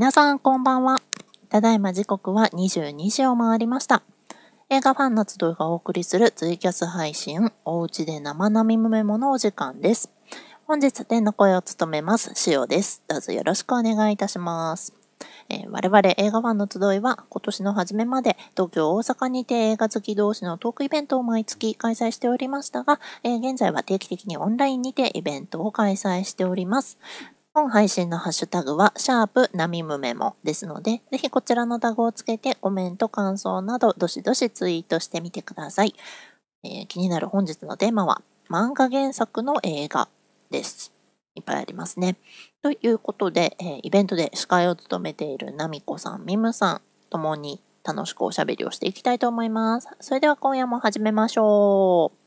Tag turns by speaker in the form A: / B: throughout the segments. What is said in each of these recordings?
A: 皆さんこんばんは。ただいま時刻は22時を回りました。映画ファンの集いがお送りするツイキャス配信、おうちで生並みメモのお時間です。本日天の声を務めます、しおです。どうぞよろしくお願いいたします。えー我々映画ファンの集いは今年の初めまで東京、大阪にて映画好き同士のトークイベントを毎月開催しておりましたが、えー現在は定期的にオンラインにてイベントを開催しております。本配信のハッシュタグは、シャープナミムメモですので、ぜひこちらのタグをつけてコメント、感想など、どしどしツイートしてみてください。えー気になる本日のテーマは、漫画原作の映画です。いっぱいありますね。ということで、えーイベントで司会を務めているナミコさん、ミムさんともに楽しくおしゃべりをしていきたいと思います。それでは今夜も始めましょう。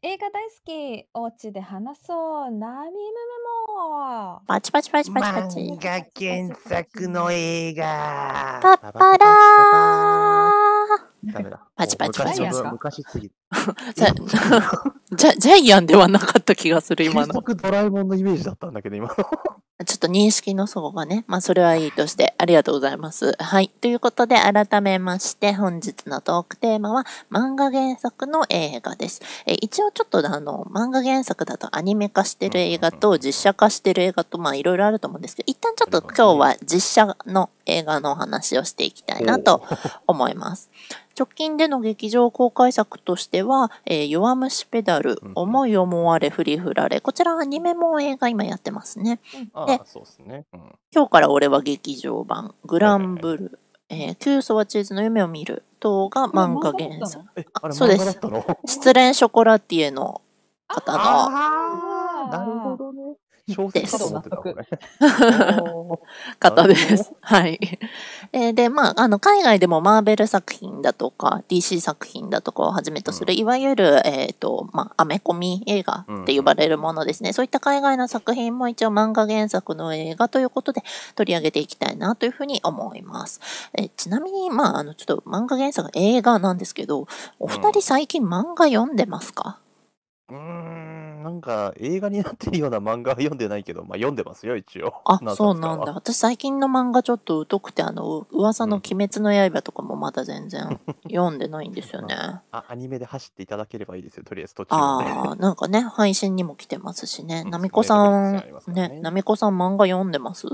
B: 映画大好き。お家で話そう。ナミムメモ。
A: パチパチパチパチパチ。
C: 漫画原作の映画。
A: パッパラー
C: ダメだ。
A: パチパチパチ
B: パチ
C: 昔すぎ る。
A: じゃジャジャイアンではなかった気がする、今の。
C: 急速ドラえもんのイメージだったんだけど、今の。
A: ちょっと認識の齟齬がね。まあ、それはいいとして、ありがとうございます。はい。ということで、改めまして、本日のトークテーマは、漫画原作の映画です。えー一応ちょっとあの、漫画原作だとアニメ化してる映画と実写化してる映画と、まあ、いろいろあると思うんですけど、一旦ちょっと今日は実写の映画のお話をしていきたいなと思います。直近での劇場公開作としては、えー弱虫ペダル
C: うん、
A: 思い思われ、振り振られ。こちらアニメも映画今やってますね。で
C: ああ、そうですね。うん
A: 今日から俺は劇場版、グランブル、えー、キューソはチーズの夢を見る等が漫画原作。
C: え、あれ
A: そうです失恋ショコラティエの方の
C: ああ、なるほどね。小説かと思ってたこれ。
A: 方です。はい。えーで、まあ、あの、海外でもマーベル作品だとか、DC 作品だとかをはじめとする、
C: うん
A: いわゆる、えっ、と、まあ、アメコミ映画って呼ばれるものですね。そういった海外の作品も一応漫画原作の映画ということで取り上げていきたいなというふうに思います。えーちなみに、まあ、あの、ちょっと漫画原作映画なんですけど、お二人最近漫画読んでますか、
C: うーん、なんか映画になってるような漫画は読んでないけど、まあ読んでますよ、一応。
A: あ、そうなんだ。。私最近の漫画ちょっと疎くて、あの、噂の鬼滅の刃とかもまだ全然 読んでないんですよね。
C: あ、アニメで走っていただければいいですよ、とりあえず途中まで。
A: ああ、なんかね、配信にも来てますしね。
C: うん
A: なみこさん
C: ね
A: ね、なみこさん漫画読んでます？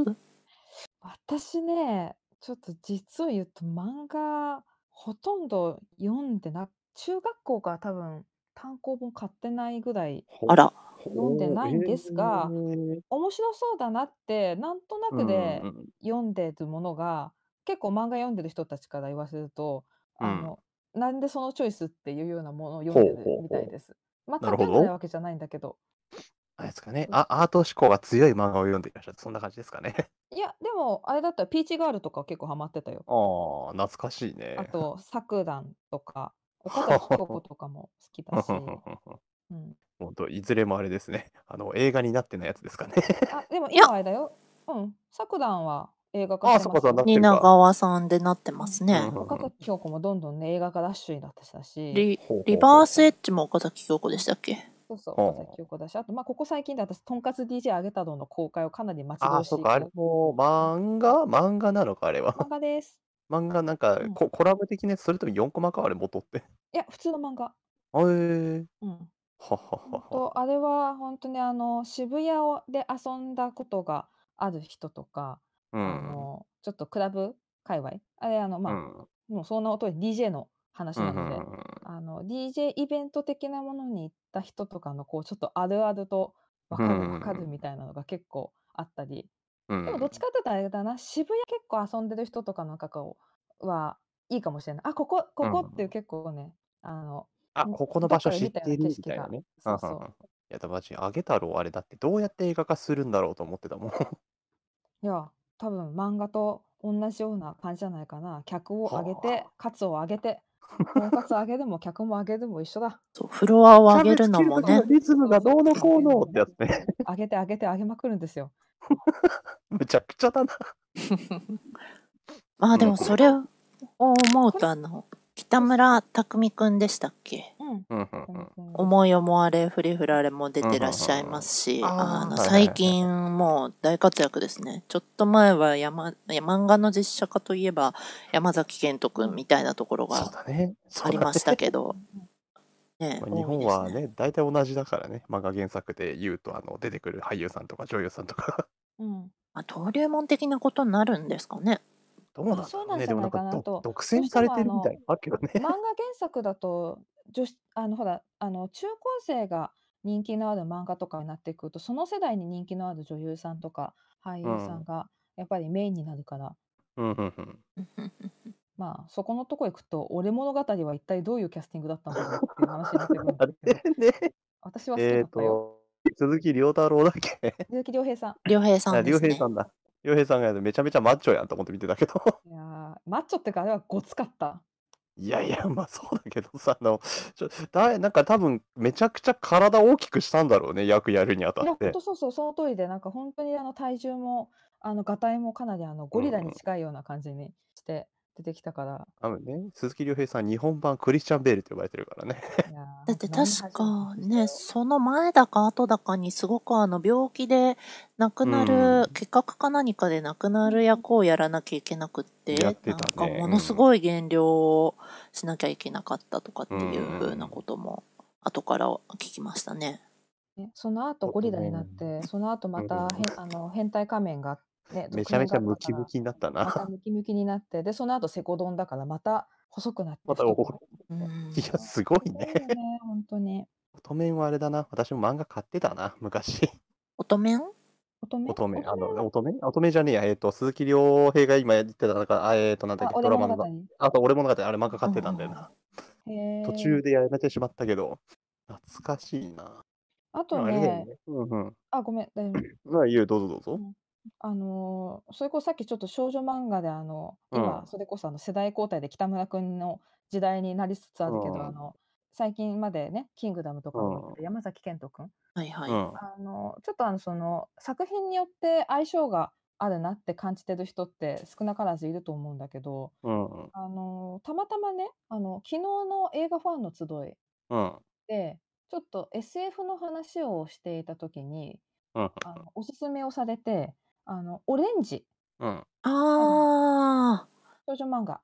B: 私ね、ちょっと実を言うと漫画ほとんど読んでな、中学校から多分単行本買ってないぐらい
A: あら、
B: 読んでないんですが
C: ほうえー
B: 面白そうだなってなんとなくで
C: うんうんうん
B: 読んでるものが、結構漫画読んでる人たちから言わせると、
C: うん
B: あの、なんでそのチョイスっていうようなものを読んでる
C: ほうほうほう
B: みたいです。全く
C: なるほど
B: 読んでないわけじゃないんだけど。
C: あれですかね。あ、アート思考が強い漫画を読んでいらっしゃる。そんな感じですかね。
B: いや、でも、あれだったら、ピーチガールとか結構ハマってたよ。
C: ああ、懐かしいね。
B: あと、さくらんとか、岡崎京子とかも好きだし、うん、
C: 本当いずれもあれですね。あの映画になってないやつですかね。
B: あ、でも
A: いや。
B: 今あれだよ。うん、さくらんは映画化
C: あ
B: してますよ
C: そこそこなってる
A: 蜷川さんでなってますね。
C: うん。
B: 岡崎京子もどんどんね、映画化ラッシュになってたし、
A: リリバースエッジも岡崎京子でしたっけ？
B: そうそう、岡崎京子だし、あと、まあ、ここ最近で私、とんかつ DJ あげたどの公開をかなり待ち
C: ああ、
B: 遠しい
C: そうか、あれも漫画？漫画なのか、あれは。
B: 漫画です。
C: 漫画なんか、
B: うん
C: ココラボ的なやつ、それとも4コマか、あれ元って。
B: いや、普通の漫画。
C: あえー、
B: うん。
C: はははは。
B: とあれは本当にあの渋谷をで遊んだことがある人とか、
C: う
B: あ
C: ん。
B: のちょっとクラブ界隈あれあのまあ、
C: うん
B: もうそんな音で DJ の話
C: うん
B: なので、あの DJ イベント的なものに行った人とかのこうちょっとあるあると分かる分かるみたいなのが結構あったり、
C: うん
B: でもどっちかっていうとあれだな渋谷結構遊んでる人とかの中はいいかもしれないあここここっていう結構ね、あの
C: あ、ここの場所知ってる
B: どっかで見たような
C: みたいなね。
B: 景色がそうそう
C: うんうんうんいや、だマジ、あげ太郎、あれだってどうやって映画化するんだろうと思ってたもん。
B: いや、多分漫画と同じような感じじゃないかな。客を上げ
C: は
B: て、カツを上げて、とんかつ上げるも客も上げるも一緒だ。
A: そう、フロアを上げるのもね
C: リズムがどうのこうのってやつね。
B: 上げて上げて上げまくるんですよ。
C: むちゃくちゃだな。
A: ま あでもそれを思うとあの、北村匠海くんでしたっけ？
B: ううん。
A: 思い思われフリフラレも出
C: うんうん
A: てらっしゃい
C: うんうん。
A: ますし、
B: あ
A: あの、最。近もう大活躍ですね。ちょっと前は山、漫画の実写化といえば山崎賢人くんみたいなところがありました
C: ね。
A: けど、
B: うん
A: ね、
C: まあ、日本
A: 多いですね。
C: はね、大体同じだからね。漫画原作で言うと、あの、出てくる俳優さんとか女優さんとか。
B: うん。
A: まあ、登竜門的なことになるんですかね。
B: あ、
C: どうなんだろうね。
B: そう
C: でもなんか。独占されてるみたい
B: の、
C: なのあるけどね。
B: 漫画原作だと、女子、あの、ほら、あの、中高生が人気のある漫画とかになってくると、その世代に人気のある女優さんとか俳
C: う
B: 優さん
C: ん。
B: がやっぱりメインになるから、
C: うんうんうん。
B: まあ、そこのとこ行くと、俺物語は一体どういうキャスティングだったんだろうっていう話になってくるんですけど、
C: ね。
B: 私は好き
C: えっ
B: だったよ。
C: と、鈴木亮太郎だっけ？
B: 鈴 木亮平さん。
A: 良平さんですね。
C: 平さんだ。亮平さんがめちゃめちゃマッチョやんと思って見てたけど。
B: いやー、マッチョってか、あれはごつかった。
C: いやいや、まあそうだけどさ、あの、ちょ、だ、なんか多分めちゃくちゃ体大きくしたんだろうね、役やるにあた
B: いや、
C: って。
B: とそうそう、その通りで、なんか本当にあの体重も、あの、がたいもかなりあの、
C: う
B: ゴリラに
C: ん。
B: 近いような感じにして出てきたから。
C: 多分ね、鈴木亮平さん、日本版クリスチャン・ベールって呼ばれてるからね。
A: だって確かね、
B: よ。
A: その前だか後だかにすごくあの病気で亡く
C: う
A: なる、
C: ん。
A: 結核か何かで亡くなる
B: うん
A: 役をやらなきゃいけなくっ
C: や
A: て、なん
C: ってたね。
A: かものす
C: うん。
A: ごい減量をしなきゃいけなかったとかっ
C: う
A: ていう風なん
C: うん。
A: ことも後から聞きましたね。
B: ね、その後ゴリラになっ
C: ね。
B: て、その後
C: うん。
B: またへんあの変態仮面がね、
C: めちゃめちゃムキムキになった
B: また
C: な。
B: ムキムキになって、で、その後セコドンだからまた細くなって
C: また、お、
A: う。ん。
C: いや、すごいね。
B: ね、ほんとに。
C: 乙女はあれだな。私も漫画買ってたな、昔。
A: 乙女？
B: 乙女？
C: 乙女、あの、
B: 乙女？は、
C: 乙女じゃねえや。えっと、鈴木亮平が今言ってた、なんか、あ、えっと、なんだっ
B: あ、
C: け、
B: 俺
C: ドラマの。あと、俺物語、あれ漫画買ってたんだよな。途中でやめてしまったけど、懐かしいな。
B: あと
C: でもあ
B: ね、
C: ね。うんうん。
B: あ、ごめん、大丈夫。
C: まあ、いいよ、どうぞどうぞ。
B: うん。あの、それこそさっきちょっと少女漫画であの、
C: うん。
B: 今それこそあの世代交代で北村くんの時代になりつつあ
C: う
B: るけど、あ
C: ん。
B: の、最近までね、キングダムと
C: う
B: かを見て
C: ん。
B: る山崎賢人くん。
A: はいはい。
C: うん。
B: あの、ちょっとあの、その、作品によって相性があるなって感じてる人って少なからずいると思うんだけど、
C: うん。
B: あの、たまたまね、あの、昨日の映画ファンの集い
C: うん。
B: で、ちょっと SF の話をしていた時に、
C: うん。
B: あの、おすすめをされて、あの、オレンジ
C: うん。
B: あ。
A: あ
B: 少女漫画。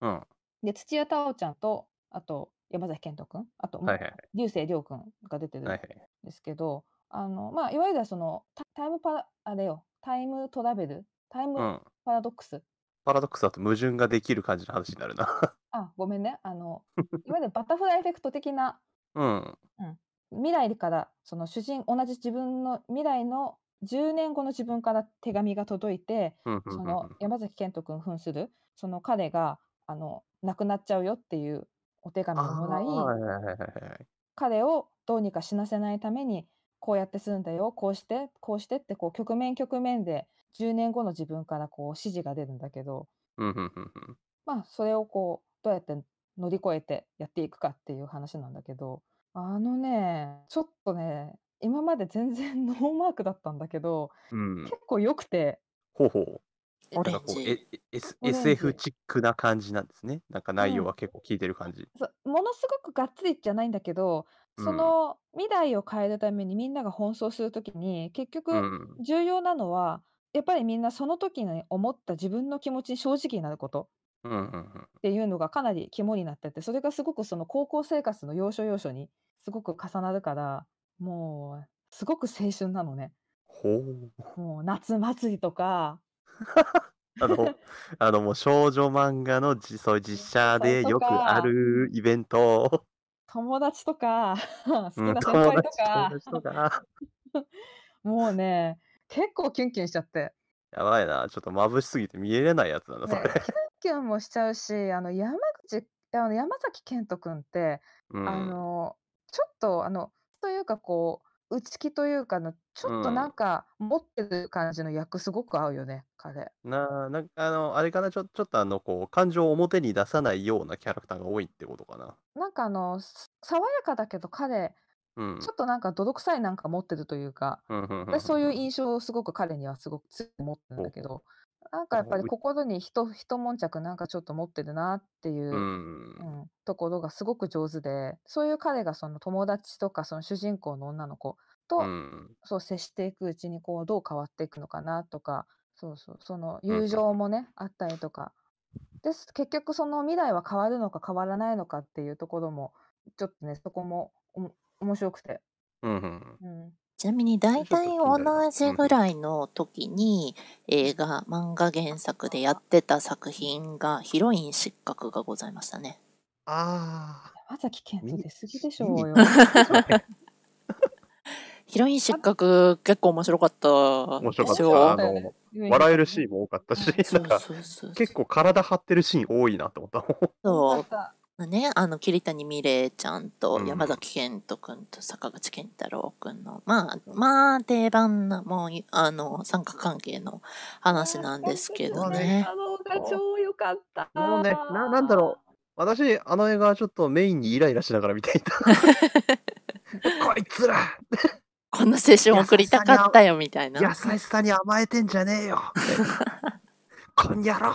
C: うん。
B: で、土屋太鳳ちゃんと、あと山崎賢人くん、あと、も
C: はいはいはい。
B: 流星涼くんが出てるん
C: はいはい。
B: ですけど、あの、まあ、いわゆるその、タタイムパラあれよ、タイムトラベル？タイム
C: うん。
B: パラドックス？
C: パラドックスだと矛盾ができる感じの話になるな。
B: あ、ごめんね。あの、いわゆるバタフライエフェクト的な、
C: うん。
B: うん、未来から、その主人、同じ自分の未来の10年後の自分から手紙が届いて、
C: うん。うん。
B: そ
C: うん。
B: の山崎賢人くん扮する、その彼が、あの、亡くなっちゃうよっていうお手紙をもらい。彼をどうにか死なせないために、こうやってするんだよ、こうして、こうしてって、こう局面局面で10年後の自分からこう指示が出るんだけど、
C: うん。うん。うん。うん。
B: まあ、それをこう、どうやって乗り越えてやっていくかっていう話なんだけど、あのね、ちょっとね、今まで全然 ノーマークだったんだけど、
C: うん。
B: 結構良くて、
C: ほうほう。なんかこう、
A: ジ。
C: え、S、SF
B: ジ。
C: チックな感じなんですね。なんか
B: うん。
C: 内容は結構聞いてる感じ。
B: そうものすごくがっつりじゃないんだけど、そ
C: うん。
B: の未来を変えるためにみんなが奔走するときに、結
C: う
B: 局
C: ん。
B: 重要なのは、やっぱりみんなその時に思った自分の気持ちに正直になること
C: うん。うん。
B: っていうのがかなり肝になってて、それがすごくその高校生活の要所要所にすごく重なるから、もうすごく青春なのね。
C: ほう。
B: もう夏祭りとか、
C: あの、あのもう少女漫画のじそういう実写でよくあ
B: か、
C: るイベント。
B: 友達とか、好 き
C: うん、
B: な先
C: 友
B: 輩と
C: 達、友
B: か、
C: 達とか。
B: もうね、結構キュンキュンしちゃって。
C: やばいな。ちょっと眩しすぎて見えれないやつなんだ、そ
B: ね、
C: れ。
B: キュンキュンもしちゃうし、あの山口あの山崎賢人くんって、あ
C: うん。
B: の、ちょっとあの、というかこう、内気というかの、ち
C: う
B: ょっとなん
C: ん。
B: か持ってる感じの役すごく合うよね、彼。
C: ななんかあの、あれかな、ちょちょっとあの、こう、感情を表に出さないようなキャラクターが多いってことかな。
B: なんかあの、す爽やかだけど彼、
C: うん。
B: ちょっとなんか泥臭いなんか持ってるというか、
C: うん、ふんふん
B: 私そういう。印象をすごく彼にはすごく強く持ってるんだけど、なんかやっぱり
C: う
B: 心に一一悶着なんかちょっと持ってるなっていうう、
C: ん。
B: うん、ところがすごく上手で、そういう彼がその友達とかその主人公の女の子
C: う
B: と
C: ん。
B: そう接していくうちにこうどう変わっていくのかなとか、そうそう、その
C: うん。
B: 友情もね、あったりとか。です結局その未来は変わるのか変わらないのかっていうところもちょっとねそこもおも面白くて、
C: うんうん。
B: うん、
A: ちなみに大体同。じぐらいの時に映画、漫画原作でやってた作品がヒロイン失格がございましたね。
C: ああ、
B: 山崎賢人
C: 見、
B: 出過ぎでしょうよ。
A: ヒロイン失格結構面白かった
C: 面白かった。あ。の、笑える。シーンも多かったし、結構体張ってるシーン多いなって思った
A: そ
B: た。
A: う。ね、あの、桐谷美玲ちゃんと
C: うん。
A: 山崎賢人くんと坂口健太郎くんの、まあ、まあ、定番な、もう、あの、三角関係の話なんですけど
C: ね、
A: ね。
B: あのが
C: も
B: 超良かった。
C: う、もうね、な、なんだろう。私、あの映画はちょっとメインにイライラしながら見ていた。こいつら
A: こんな青春
C: 優
A: 送り
C: した
A: かったよ、みたいな。
C: 優しさに甘えてんじゃねえよ。こんやろ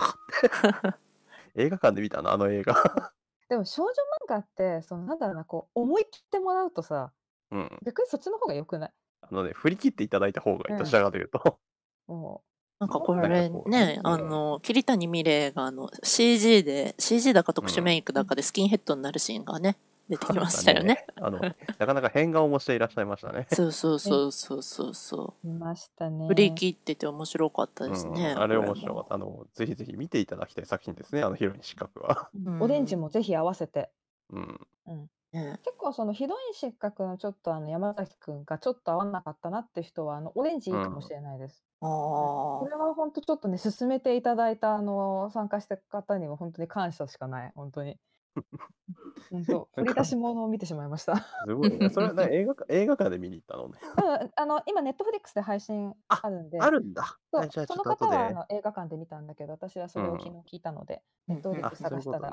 C: 映画館で見たの、あの映画。
B: でも少女漫画ってそのなんだろうなこう思い切ってもらうとさ
C: うん。
B: 逆にそっちの方が良くない？
C: あのね、振り切っていただいた方がいい。どちらかというと。
B: も
A: なんかこ
C: なんか
A: れ
C: こう、
A: ね、
C: ね、
A: あの、桐谷美玲があの CG で、CG だか特殊メイクだかでスキンヘッドになるシーンがね、出てきましたよね。
C: ね、あの、なかなか変顔もしていらっしゃいましたね。
A: そうそうそうそうそうそう
B: 見ましたね
A: う。振り切ってて面白かった
C: うん、
A: ですね。
C: あれ
A: こ
C: 面白かった。あの、ぜひぜひ見ていただきたい作品ですね、あのヒロイン失格は。
B: うんオレンジもぜひ合わせて、
C: うん。
B: うん、
A: ね
B: 結構そのヒロイン失格のちょっとあの山崎くんがちょっと合わなかったなって人はあのオレンジいいかもしれないです。
A: あ
B: これは本当ちょっとね進めていただいたあの参加した方には本当に感謝しかない本当に。本当振り出し物を見てしまいました。
C: すごいね。それはな映画か映画館で見に行ったのね。
B: うん、あの今ネットフリックスで配信
C: あ
B: あるんで、
C: あるんだ。
B: そその方はあ。の映画館で見たんだけど、私はそれを
C: うん
B: 昨日聞いたので、ネットフリッ
C: あ、
B: クス探したら。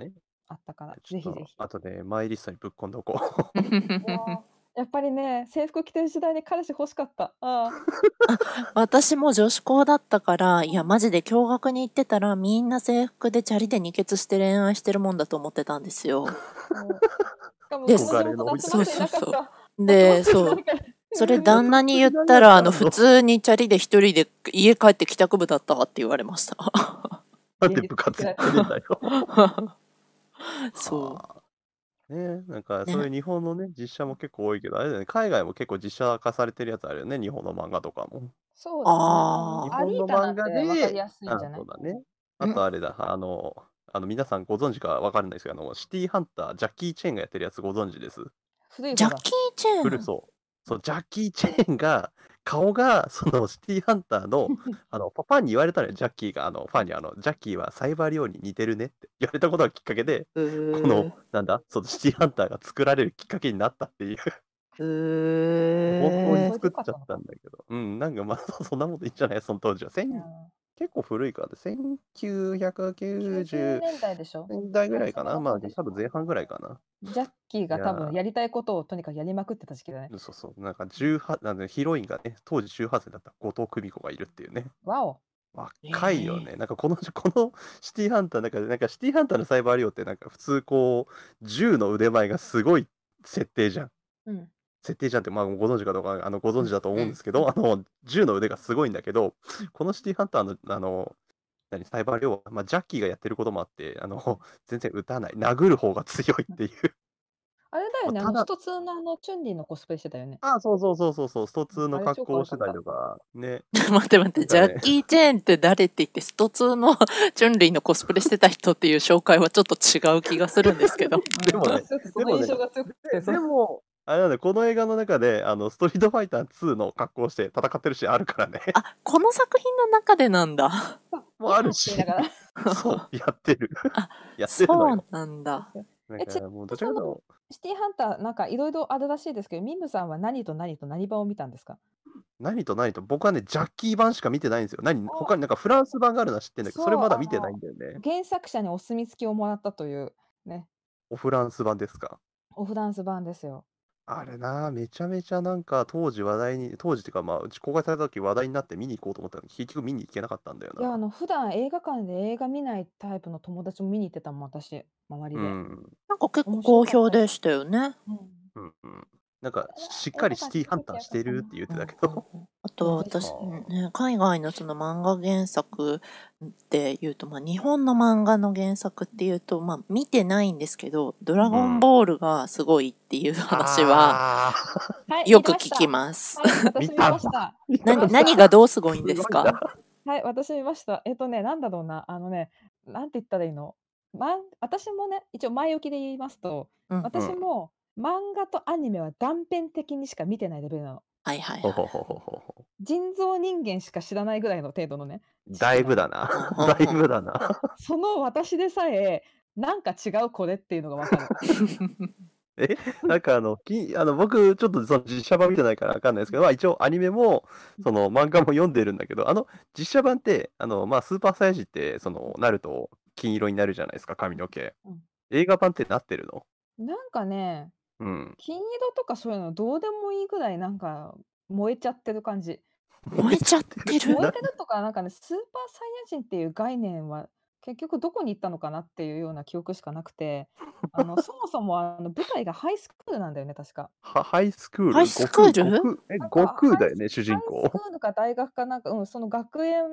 B: あったから、ぜひぜひ。
C: 後でマイリストにぶっ込んでおこう。
B: やっぱりね、制服着てる時代に彼氏欲しかった。あ
A: 私も女子校だったから、いや、マジで共学に行ってたら、みんな制服でチャリで二血して恋愛してるもんだと思ってたんですよ。で
B: そ
A: うそうそう。で、そう。それ旦那に言ったら、あの、普通にチャリで一人で家帰って帰宅部だったわって言われました。
C: なんで部活やってるんだよ。
A: そ
C: はあねなんか
A: ね
C: そういう日本のね、実写も結構多いけど、あれだよね、海外も結構実写化されてるやつあるよね、日本の漫画とかも。
B: そうだね。
A: あー
B: アリータなんて分かりやすいん
C: あ
B: じゃない？
C: そうだね。あとあれだ、あの、あの皆さんご存知かわかんないですけど、あの、シティハンター、ジャッキー・チェーンがやってるやつご存知です？
B: 古い
A: ジャッキー・チェーン。
C: 古そう。そう、ジャッキー・チェーンが、顔が、そのシティハンターの、あの、ファンに言われたのよ、ジャッキーが、あの、ファンに、あの、ジャッキーはサイバーリオに似てるねって言われたことがきっかけで、この、なんだ、そのシティハンターが作られるきっかけになったっていう、
A: う
C: 本当
A: ー
C: に作っちゃったんだけど、うん、なんかまあ、そんなこといいんじゃないその当時は。結構古いから、
B: 90
C: 1990
B: 年代でしょ？
C: 年代ぐらいかな。まあ、多分前半ぐらいかな。
B: ジャッキーが多分やりたいことをとにかくやりまくってた時期だね。
C: そうそう。なんか18、なんでヒロインがね、当時18歳だった後藤久美子がいるっていうね。
B: わお。
C: 若いよね。なんかこの、このシティハンター、なんか、なんかシティハンターのサイバーリオってなんか普通こう、銃の腕前がすごい設定じゃん。
B: うん。
C: 設定じゃんって、まあご存知かどうか、あの、ご存知だと思うんですけど、あの、銃の腕がすごいんだけど、このシティハンターの、あの、何、サイバーリオは、まあ、ジャッキーがやってることもあって、あの、全然撃たない。殴る方が強いっていう。
B: あれだよね、あ
C: ただ
B: の、ストツーのあの、チュンリーのコスプレしてたよね。
C: あ、そうそうそうそうそう、スト2の格好をしてたりとか、ね。
A: 待って待って、ジャッキー・チェーンって誰って言って、スト2の チュンリーのコスプレしてた人っていう紹介はちょっと違う気がするんですけど。
C: でもねでもねでも、あれなんだよ、この映画の中で、あの、ストリートファイター2の格好をして戦ってるシーンあるからね。
A: あ、この作品の中でなんだ。
C: もうあるしそう、やってる
A: あ。
C: やって
A: そう
C: るのよ。
A: なんだ。
C: なん
B: えち
C: かもうどちらかというと
B: シティハンター、なんかいろいろあるらしいですけど、ミムさんは何と何と何版を見たんですか？
C: 何と何と、僕はね、ジャッキー版しか見てないんですよ。何
B: あ
C: 他になんかフランス版があるのは知ってんだけど、それ
B: そう
C: まだ見てないんだよね。
B: 原作者にお墨付きをもらったという、ね、
C: おフランス版ですか？
B: おフランス版ですよ。
C: あれな、めちゃめちゃなんか当時話題に、当時っていうかまあ、うち公開された時話題になって見に行こうと思ったのに、結局見に行けなかったんだよ
B: いや、あ
C: な。
B: の、普段映画館で映画見ないタイプの友達も見に行ってたもん、私、周
C: う
B: りで。
C: ん。
A: なんか結構
B: 面白
A: 好
B: かった。
A: 評でしたよね。
B: うん。
C: うんうん。なんか、しっかりシティハンターして。るって言って
A: うん
C: たけど。
A: うんうんあと。私、
C: は
A: ね、海外のその漫画原作っていうと、まあ、日本の漫画の原作っていうと、まあ、見てないんですけど、ドラゴン
C: ん。
A: ボールがすごいっていう話は
C: ああ、
B: はい、
A: よく聞。きます。
B: はい、私
C: 見
B: 見
C: たんだ。
B: ました。
C: 見
B: 見
A: な、
C: たんだ。
B: ました。
A: 何がどうすごいん
C: す
A: です。か
B: はい、私見ました。えっとね、なんだろうな、あのね、なんて言ったらいいの？まん私もね、一応前置きで言いますと、
A: うん。
C: うん。
B: 私も漫画とアニメは断片的にしか見てないレベルなの。
A: はいはい
C: ほ
A: はい。
C: ほほほほほ。
B: 人造人間しか知らないぐらいの程度のね、知
C: だいぶ。だな。だい。ぶだな。
B: その私でさえ、なんか違うこれっていうのがわかる。
C: え、なんかあの、きあの僕、ちょっとその実写版見てないからわかんないですけど、まあ一応アニメも、その漫画も読んでるんだけど、あの、実写版って、あの、まあスーパーサイヤ人って、その、なると金色になるじゃないですか、髪の毛。
B: うん
C: 映画版ってなってるの？
B: なんかね、
C: うん。
B: 金色とかそういうのどうでもいいぐらいなんか燃えちゃってる感じ。
A: 燃えちゃっ てる？
B: 燃えてるとか、なんかね、スーパーサイヤ人っていう概念は結局どこに行ったのかなっていうような記憶しかなくて、あのそもそもあの舞台がハイスクールなんだよね、確か。
C: はハイスクール？
A: ハイスクール？
C: え、悟空だよね、主人
B: ハイス
C: 公。
B: クールか大学かなんか、うん、その学園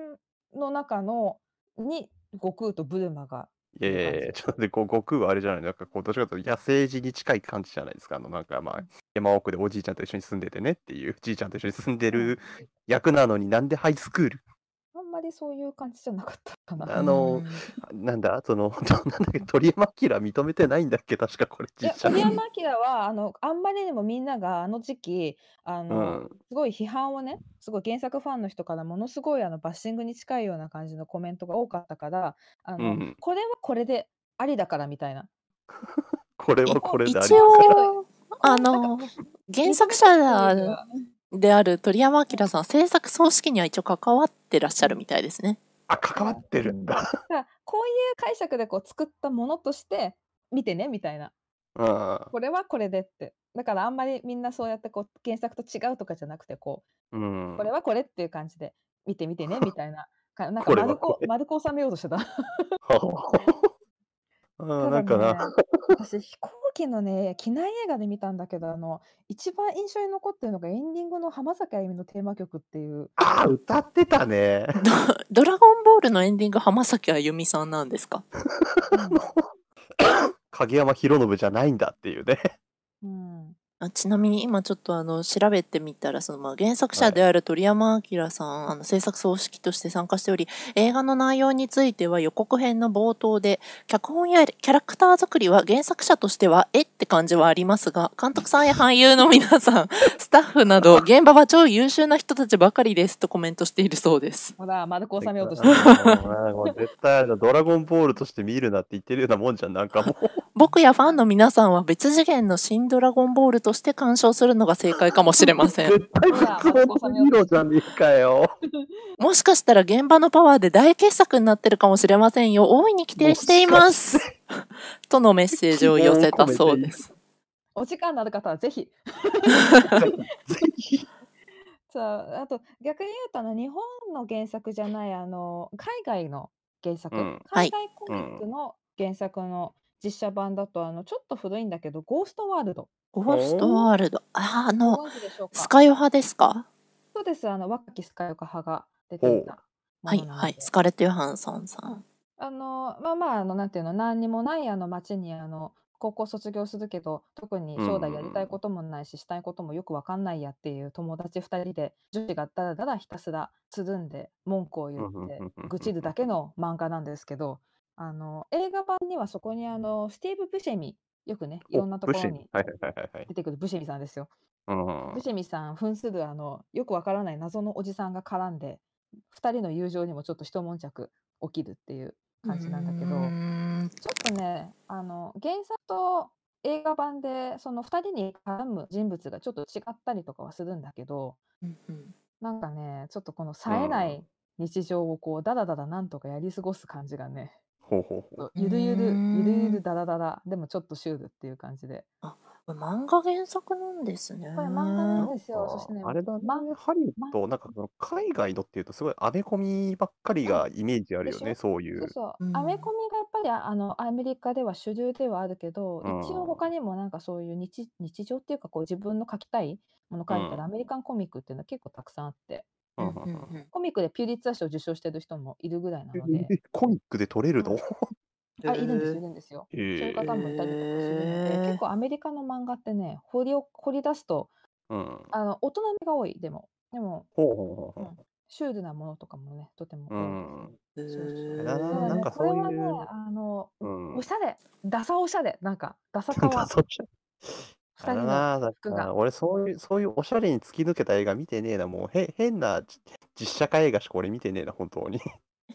B: の中のに悟空とブルマが
C: いやいやいや、ちょっと待って、こう悟空はあれじゃない、なんかこう、どっちかというと野生児に近い感じじゃないですか。あの、なんかまあ、山奥でおじいちゃんと一緒に住んでてねっていう、じいちゃんと一緒に住んでる役なのになんでハイスクール
B: まりそういう感じじゃなかったかな。
C: あのなんだ？その、なんだっけ、鳥山明認めてないんだっけ？確かこれ
B: いや
C: 実写
B: 鳥山明はあのあんまりにもみんながあの時期あの、
C: うん。
B: すごい批判をねすごい原作ファンの人からものすごいあのバッシングに近いような感じのコメントが多かったからあの、
C: うん。
B: これはこれでありだからみたいな。
C: これはこれであり
A: 一応、あ
B: なん
A: の、原作者である鳥山明さん、制作総指揮には一応関わってらっしゃるみたいですね。
C: あ、関わってるんだ。
B: だからこういう解釈でこう作ったものとして見てねみたいな
C: うん
B: これはこれでってだからあんまりみんなそうやってこう原作と違うとかじゃなくてこう
C: うん。
B: これはこれっていう感じで見て見てね みたいなかなんか丸く丸く収めようとしてた。
C: なんかな。
B: 私飛行機のね機内映画で見たんだけどあの一番印象に残ってるのがエンディングの浜崎あゆみのテーマ曲っていう
C: あ、歌ってたね。
A: ドドラゴンボールのエンディング、浜崎あゆみさんなんですか？
C: 影山博信じゃないんだっていうね。
B: うん
A: あちなみに今ちょっとあの調べてみたらそのまあ原作者である鳥山明さん、あの制作総指揮として参加しており映画の内容については予告編の冒頭で脚本やキャラクター作りは原作者としてはえって感じはありますが監督さんや俳優の皆さん スタッフなど現場は超優秀な人たちばかりですとコメントしているそうです。
B: ほら丸く収めようとしてる
C: 絶対ドラゴンボールとして見るなって言ってるようなもんじゃん。なんかもう。
A: 僕やファンの皆さんは別次元の新ドラゴンボールとして鑑賞するのが正解かもしれません。
C: 絶対別物のヒーじゃねえかよ。
A: もしかしたら現場のパワーで大傑作になってるかもしれませんよ。大いに期待しています。とのメッセージを寄せたそうです。
B: お時間のある方はぜひ
C: ぜひ。
B: さああと逆に言うとあの日本の原作じゃないあの海外の原作、
C: うん
A: はい
B: 海外コミックの原作の実写版だとあのちょっと古いんだけど「ゴーストワールド
A: ゴーストワールド。あ、あ」
B: ご
A: の、
B: 存知でしょうか？
A: スカイオ派ですか？
B: そうですあの若きスカイオカ派が出ていたも
A: はい、はい。スカーレット・ヨハンソンさん。
B: あのまあまああのなんていうの何にもないあの町にあの高校卒業するけど特に将来やりたいこともないし、したいこともよくわかんないやっていう友達2人で女子がだらだらひたすらつるんで文句を言って愚痴るだけの漫画なんですけどあの映画版にはそこにあのスティーブ・ブシェミよくねいろんなところに
C: はいはいはいはい。
B: 出てくるブシェミさんですよ。
C: うん
B: ブシェミさん扮するあのよくわからない謎のおじさんが絡んで2人の友情にもちょっと一悶着起きるっていう感じなんだけど。
A: うーん
B: ちょっとね、あの原作と映画版でその2人に絡む人物がちょっと違ったりとかはするんだけど
A: うんうん
B: なんかねちょっとこの冴えない日常をこうダラダラなんとかやり過ごす感じがね
C: ほうほうほう。
B: ゆるゆるゆるゆるダラダラでもちょっとシュールっていう感じで
A: これ漫画原作なんですね。
B: これ漫画なんですよ。そしてね、
C: かあれだね
B: ま、
C: ハリウッ
B: ま
C: ド、なんかその海外のっていうとすごいアメコミばっかりがイメージあるよね、そういう。
B: そうそう
A: う。ん
B: アメコミがやっぱりあのアメリカでは主流ではあるけど、
C: うん
B: 一応他にもなんかそういう日日常っていうかこう自分の書きたいもの書いて
C: うん
B: るアメリカンコミックっていうのは結構たくさんあって、
A: うん
C: うんうん。うん
A: うん
B: コミックでピューリッツァー賞を受賞してる人もいるぐらいなので、
C: えコミックで撮れるの？
B: あいるんですいるんです。よ。
C: へ
B: そういう
C: え
B: 方もいたりとかするので、結構アメリカの漫画ってね、掘りを掘り出すと
C: うん。
B: あの大人めが多いでも、でも
C: ほうほうほうほ
B: う。ん。シュールなものとかもねとても
C: う。う
B: 多い。ですね。
C: ん。
B: そうそう
A: へー
C: あれだな
B: ただね
C: なんか
B: これはね
C: そういう、
B: あの、
C: うん。
B: おしゃれ、ダサおしゃれ、なんか、ダサかわ、二人の
C: なだ
B: 服が。
C: 俺そういう、そういうおしゃれに突き抜けた映画見てねえな、もうへ変なじ実写化映画しか俺見てねえな、本当に。
B: そう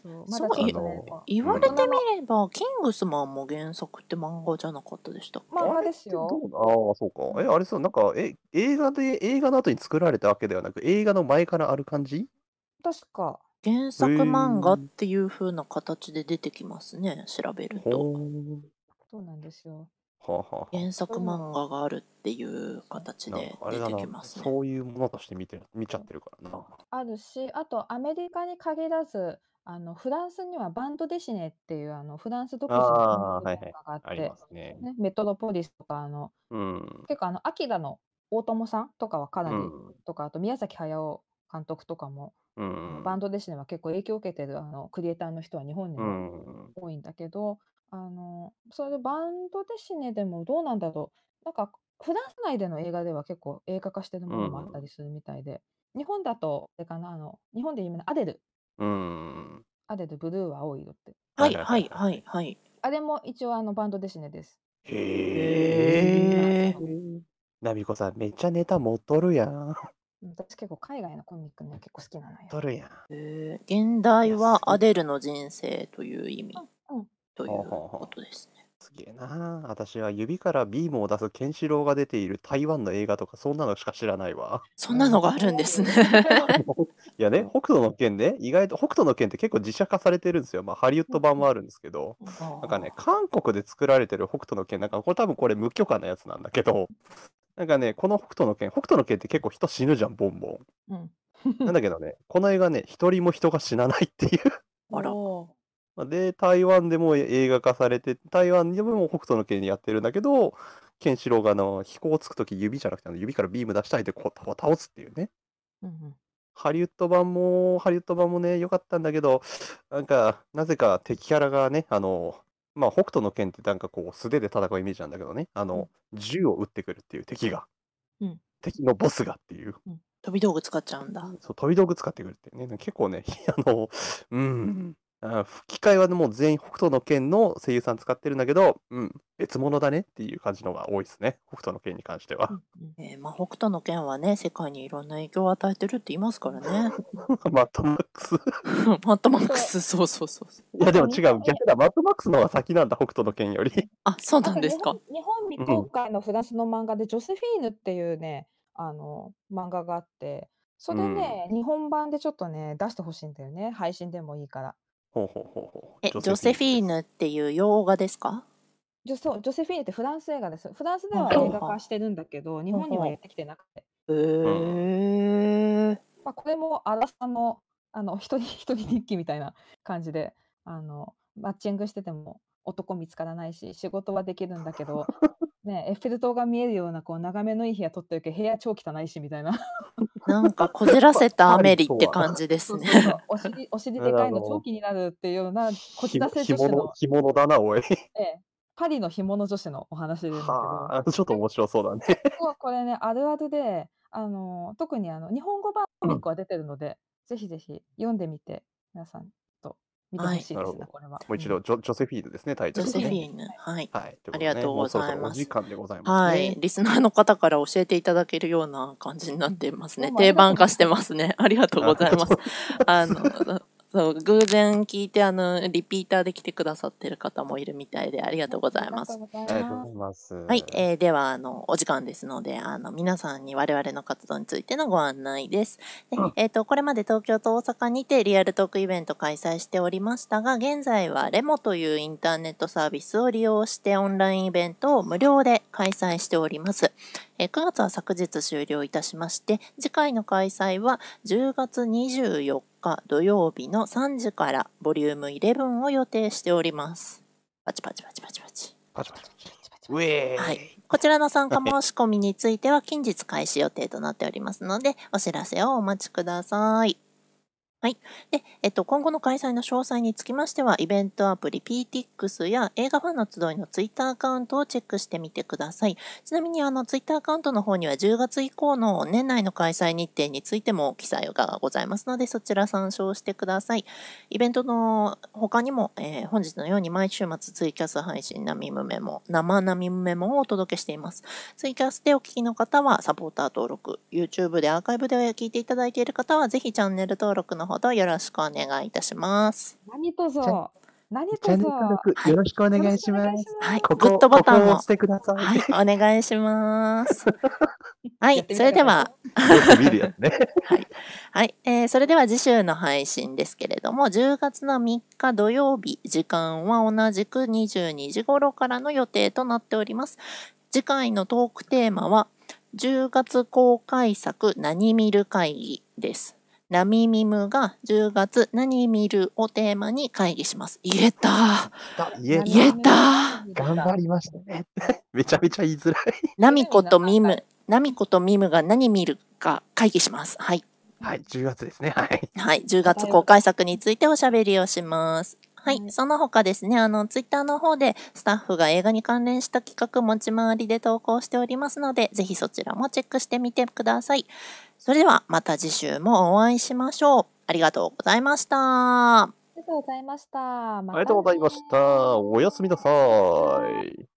A: そう
B: まだちょっと
C: あの、
A: 言われてみれば、キングスマンも原作って漫画じゃなかったでしたっけ？
B: 漫画
C: あれって
B: ですよ。
C: どうああ、そうか。え、あれそう、なんか、え、映画で、映画の後に作られたわけではなく、映画の前からある感じ？
B: 確か、
A: 原作漫画っていう風な形で出てきますね、調べると。
C: ほー。
B: そうなんですよ。
C: はあ、はあはあ、
A: 原作漫画があるっていう形で出てきますね。
C: そういうものとして見て、見ちゃってるからな。
B: あるし、あとアメリカに限らず、あのフランスにはバンドデシネっていうあのフランス独自の。漫画があって、
C: ますね。
B: ね、メトロポリスとかあの
C: うん。
B: 結構あのアキラの大友さんとかはかなり、
C: うん。
B: とかあと宮崎駿監督とかも、
C: うん。
B: バンドデシネは結構影響を受けてるあのクリエイターの人は日本に
C: う
B: も
C: ん。
B: 多いんだけど、あのそれでバンドデシネでもどうなんだろうなんかフランス内での映画では結構映画化してるものもあったりするみたいで、日本だとあれかなあの日本で有名なアデル
C: うん。
B: アデルブルーは青い色って
A: はいはいはいはい。
B: あれも一応あのバンドデシネです。
C: へえ。
A: へー
C: ナミコさん、めっちゃネタ持っとるやん。
B: 私結構海外のコミックね結構好きなのよ。
C: とるやん。
A: えー現代はアデルの人生という意味ということですね。
C: すげえな。私は指からビームを出すケンシロウが出ている台湾の映画とか、そんなのしか知らないわ。
A: そんなのがあるんですね。
C: いやね、北斗の拳ね、意外と北斗の拳って結構実写化されてるんですよ。まあ、ハリウッド版もあるんですけど、なんかね、韓国で作られてる北斗の拳、なんかこれ多分これ無許可なやつなんだけど、なんかね、この北斗の拳、北斗の拳って結構人死ぬじゃん、ボンボン。
B: うん。
C: なんだけどね、この映画ね、一人も人が死なないっていう。
A: あら
B: おー
C: で、台湾でも映画化されて、台湾でも北斗の拳やってるんだけど、ケンシロウがあの飛行つくとき指じゃなくてあの指からビーム出したいでこう倒すっていうね。
B: うんうん。
C: ハリウッド版も、ハリウッド版もね、良かったんだけど、なんか、なぜか敵キャラがね、あの、まあ、北斗の拳ってなんかこう、素手で戦うイメージなんだけどね、あの、銃を撃ってくるっていう敵が、
B: うん。
C: 敵のボスがっていう、
A: 飛び道具使っちゃうんだ。
C: そう、飛び道具使ってくるっていうね、結構ね、あの、うん、あ吹き替えはねもう全員北斗の拳の声優さん使ってるんだけど、うん、別物だねっていう感じのが多いですね、北斗の拳に関しては
B: う。んうん
A: えーまあ、北斗の拳はね、世界にいろんな影響を与えてるって言いますからね。
C: マットマックス。
A: マットマックス、そうそうそうそう。
C: いや、でも違う、逆だ、マットマックスの方が先なんだ、北斗の拳より。
A: あ、そうなんですか。
B: 日本日本未公開のフランスの漫画で、ジョセフィーヌっていうね、あの漫画があって、それね、日本版でちょっとね、出してほしいんだよね。配信でもいいから。
C: ほうほうほうほう。
A: え、ジョセフィー
C: ヌ
A: ヌっていう洋画ですか？
B: ジョそうジョセフィーヌってフランス映画です。フランスでは映画化してるんだけど、日本にはやってきてなくて。
A: へー。
B: まあ、これもアラサのあの一人一 人日記みたいな感じであのマッチングしてても男見つからないし仕事はできるんだけど、ね、エッフェル塔が見えるようなこう眺めのいい部屋取ってるけど部屋超汚いしみたいな
A: なんかこじらせたアメリって感じですね。
B: お尻お尻でかいの超 気になるっていうようなこじらせ女子の、
C: 着物だな、おい。
B: ええ、パリの干物女子のお話なんだけど。
C: はあ、ちょっと面白そうだね。
B: これね、あるあるで、あの特にあの日本語版コミックは出てるので、ぜひぜひ読んでみて、皆さんと見てほしいですね、
C: はい
B: これは。
C: もう一度、ジョジョセフィーヌですね、タイト
A: ジョ
C: ルがね。
A: セフィーヌ。はい。
C: はい。
A: ありがとうございます
C: もそろそろお時間でございますね。
A: はい。リスナーの方から教えていただけるような感じになっていますね。定番化してますね。ありがとうございます。あの、そう、偶然聞いて、あの、リピーターで来てくださってる方もいるみたいで、ありがとうございます。
B: ありがとうご
C: あ
B: ざいます。
A: はい、えーでは、あの、お時間ですので、あの、皆さんに我々の活動についてのご案内です。で
C: うん
A: えっ、と、これまで東京と大阪にてリアルトークイベント開催しておりましたが、現在はレモというインターネットサービスを利用してオンラインイベントを無料で開催しております。えー9月は昨日終了いたしまして、次回の開催は10月24日土曜日の3時からボリューム11を予定しております。パチパチパチパチパチ。
C: パチパチパチウェーイ。
A: はいこちらの参加申し込みについては近日開始予定となっておりますので、お知らせをお待ちください。はい。で、えっと、今後の開催の詳細につきましては、イベントアプリ PTX や映画ファンの集いのツイッターアカウントをチェックしてみてください。ちなみに、あの、ツイッターアカウントの方には10月以降の年内の開催日程についても記載がございますので、そちら参照してください。イベントの他にも、えー本日のように毎週末ツイキャス配信ナミムメモ、生ナミムメモをお届けしています。ツイキャスでお聞きの方はサポーター登録、YouTube でアーカイブで聞いていただいている方はぜひチャンネル登録のほどよろしくお願いいたします。
B: 何とぞ。何とぞ。
C: よろしくお願いします。
A: はい、
C: ここ
A: グッドボタンを
C: 押し。てください。
A: はい、お願いします。はい、それでは、
C: よく見るやつね。
A: はい、えーそれでは次週の配信ですけれども、10月の3日土曜日、時間は同じく22時頃からの予定となっております。次回のトークテーマは、10月公開作何見る会議です。ナミミムが10月何見るをテーマに会議します。言えた
C: 言え
A: 言えた
C: 頑張りましたね。めちゃめちゃ言いづらい。
A: ナミコとミム、ナミコとミムが何見るか会議します。はい。
C: はい、10月ですね。はい。
A: はい、10月公開作についておしゃべりをします。はい、
B: はい
A: その他ですね、あの、ツイッターの方でスタッフが映画に関連した企画持ち回りで投稿しておりますので、ぜひそちらもチェックしてみてください。それではまた次週もお会いしましょう。ありがとうございました。
B: ありがとうございました。あ
C: ありがとうございました。おやすみなさい。